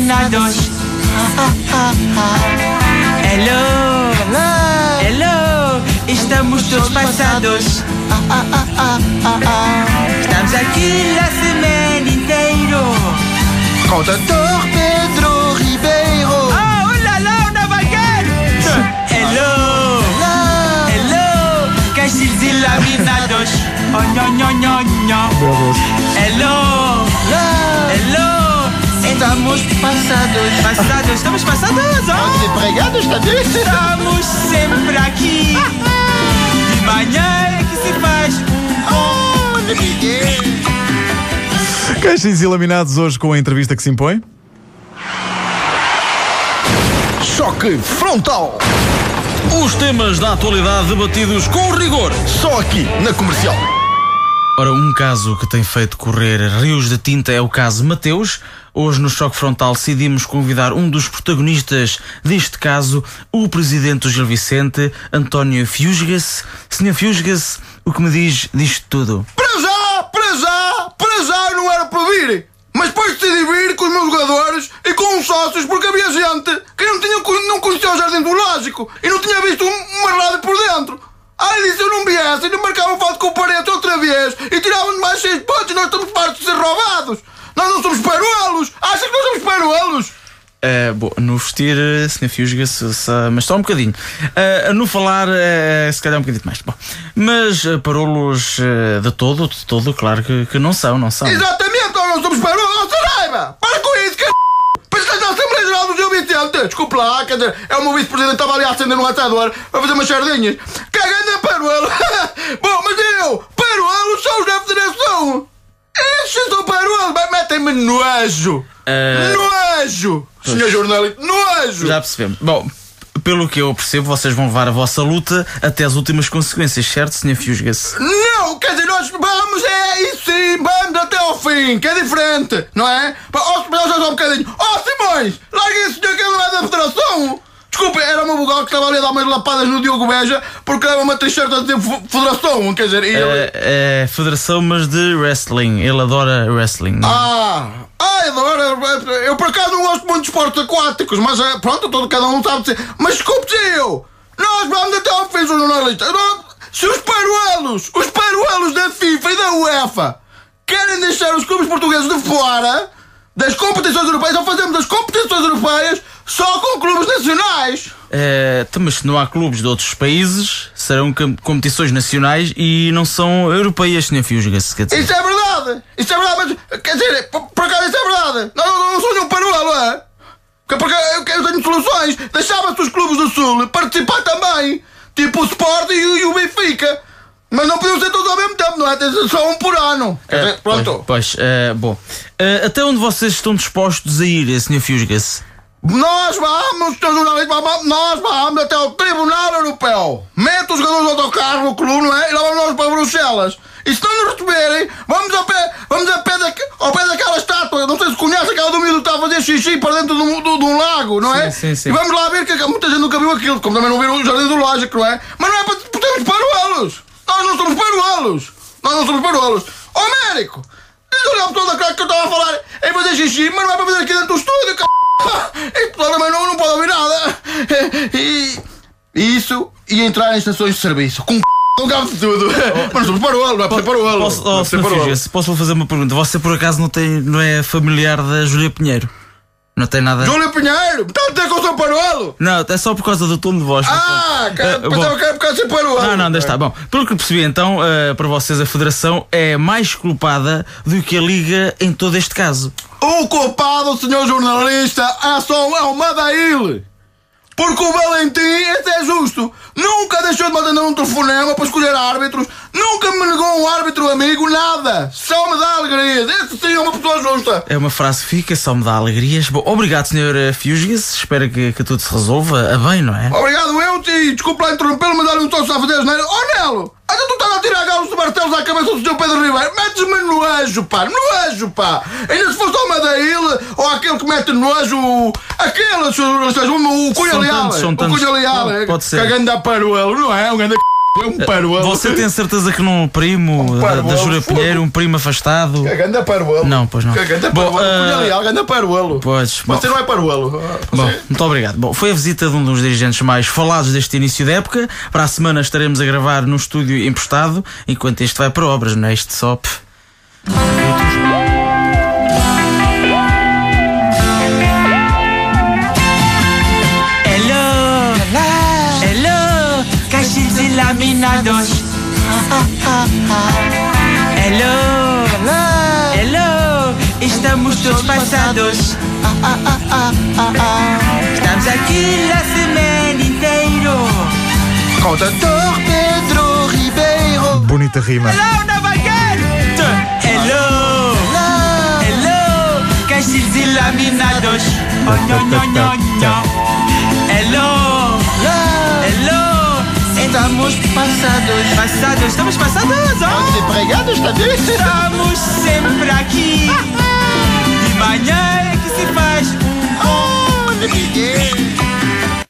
laminados. Hello, hello, estamos todos passados. Estamos aqui a semana inteira. Com o doutor Pedro Ribeiro. Ah, oh lá lá, on va Hello, hello, caixilhos e laminados. Oh, nho, nho, nho, nho. Hello, hello, Estamos passados. passados, estamos passados, oh. Desempregados, bem? Estamos sempre aqui. De manhã é que se faz um bom. Caixinhos e laminados hoje com a entrevista que se impõe. Choque frontal. Os temas da atualidade debatidos com rigor. Só aqui, na comercial. Ora, um caso que tem feito correr rios de tinta é o caso Mateus. Hoje, no Choque Frontal, decidimos convidar um dos protagonistas deste caso, o presidente do Gil Vicente, António Fiusgas. Senhor Fiusgas, o que me diz disto tudo? Para já, para já, para já eu não era para vir. Mas depois decidi vir com os meus jogadores e com os sócios porque havia gente que não, tinha, não conhecia o Jardim Zoológico e não tinha visto um- uma rádio por dentro. Aí disse eu não viesse e não marcavam foto com o parente outra vez e tiravam-nos mais seis pontos e nós estamos fartos de ser roubados. Nós não somos peruelos. Acha que nós somos peruelos? Uh, bom, no vestir, uh, Sr. Fiusgas, se- mas só um bocadinho. Uh, no falar, uh, se calhar um bocadinho mais. Bom, mas uh, parolos uh, de todo, de todo, claro que, que não são, não são. Exatamente, nós não somos peruelos. Não se raiva. Para com isso, c... Pensa que na Assembleia Geral do Gil Vicente. Desculpe lá, quer dizer, é o meu vice-presidente estava ali a acender um atador a fazer umas sardinhas. Cagando a peruelo. Bom, mas eu, são os da Federação. Estes são peruelos, mas metem-me nojo. Eh, Nojo. Senhor jornalista, nojo. Já percebemos. Bom, pelo que eu percebo, vocês vão levar a vossa luta até as últimas consequências, certo, Sr. Fiusgas? Não, quer dizer, nós vamos, é isso sim, vamos até ao fim, que é diferente, não é? Ó, espera já só um bocadinho. Ó, Simões, larga esse senhor que é da Federação. Desculpa, era o meu bugal que estava ali a dar umas lapadas no Diogo Beja porque leva uma t-shirt a dizer Federação, quer dizer, ele... É, é federação, mas de wrestling. Ele adora wrestling. não é? Ah, ai, agora eu por acaso não gosto muito de esportes aquáticos, mas é, pronto, todo cada um sabe dizer. Mas desculpe eu, nós vamos até ao fim, jornalista. Se os paruelos, os paruelos da FIFA e da UEFA querem deixar os clubes portugueses de fora das competições europeias, então fazemos as competições europeias só com clubes nacionais. É, então, mas se não há clubes de outros países, serão com- competições nacionais e não são europeias, Sr. Fiusgas. Quer dizer. Isso é verdade, isso é verdade, mas quer dizer, por, por acaso isso é verdade. Não, não, não sou nenhum paruelo, é? Porque, eu, tenho soluções. Deixava-se os clubes do Sul participar também, tipo o Sport e, o- Benfica. Mas não podiam ser todos ao mesmo tempo, não é? Tem só um por ano. É, pronto. Pois, pois, é, bom. É, até onde vocês estão dispostos a ir, Sr. Fiusgas? Nós vamos, nós vamos até ao Tribunal Europeu. Mete os jogadores do autocarro no clube, não é? E lá vamos nós para Bruxelas. E se não nos receberem, vamos ao pé, vamos ao pé, daque- ao pé daquela estátua. Não sei se conhece aquela do miúdo que está a fazer xixi para dentro de um, de- um lago, não é? Sim, sim, sim. E vamos lá ver que muita gente nunca viu aquilo, como também não viram o Jardim do Lógico, não é? Mas não é para por termos paruelos. Nós não somos paruelos. Nós não somos paruelos. Ó Américo, diz o toda claro que eu estava a falar em fazer xixi, mas não é para fazer aqui dentro do estúdio, c... Pessoal também não, não pode ouvir nada. E, e isso e entrar em estações de serviço. Com um cabo de tudo. Mas não paruelos, não é para paruelo. Posso, Não oh. Fiusgas, posso lhe fazer uma pergunta? Você por acaso não, tem, não é familiar da Júlia Pinheiro? Não tem nada. Júlio Pinheiro, está a dizer que eu sou paruelo? Não, é só por causa do tom de voz. Ah, cara, Eh, bom. pensava que era por causa de paruelo. Não, não, deixa estar. Bom, pelo que percebi então, eh, para vocês a Federação é mais culpada do que a Liga em todo este caso. O culpado, senhor jornalista, é só é o Madail. Porque o Valentim, esse é justo. Nunca deixou de mandar um telefonema para escolher árbitros. Nunca me negou um árbitro amigo, nada. Só me dá alegrias. Esse sim é uma pessoa justa. É uma frase que fica, só me dá alegrias. Bom, obrigado, Sr. Fiusgas. Espero que, que tudo se resolva a bem, não é? Obrigado, eu, e desculpa lá interrompê-lo, mas não estou só a fazer asneira. Oh, Nelo, então tu estás de martelos à cabeça do Sr. Pedro Ribeiro. Metes-me nojo, pá, nojo, pá. Ainda se fosse o Madail ou aquele que mete nojo, aquele, senhor, o, o Cunha São Leal. O. Cunha Leal, é. Cagando a paruelo, não é? Um grande c... É um paruelo. Você tem certeza que não um primo Um da, paruelo, da Jura fogo. Pinheiro, um primo afastado? Ganda paruelo. Não, pois não. Ganda Bom, paruelo. ganda paruelo. Pois, bom. Você não é paruelo. Bom, você- muito obrigado. Bom, foi a visita de um dos dirigentes mais falados deste início da época. Para a semana estaremos a gravar num estúdio emprestado, enquanto este vai para obras, não é? Este só. E laminados. Hello, hello, estamos todos passados. Estamos aqui a semana inteira. Com o doutor Pedro Ribeiro. Bonita rima. Hello, Nova York. Hello, hello, caixinhos e laminados. Oh, nho, nho, nho, nho. Estamos passados. Passados, estamos passados. Oh. Empregados, tá vendo? Estamos sempre aqui. De manhã é que se faz um bom. Oh,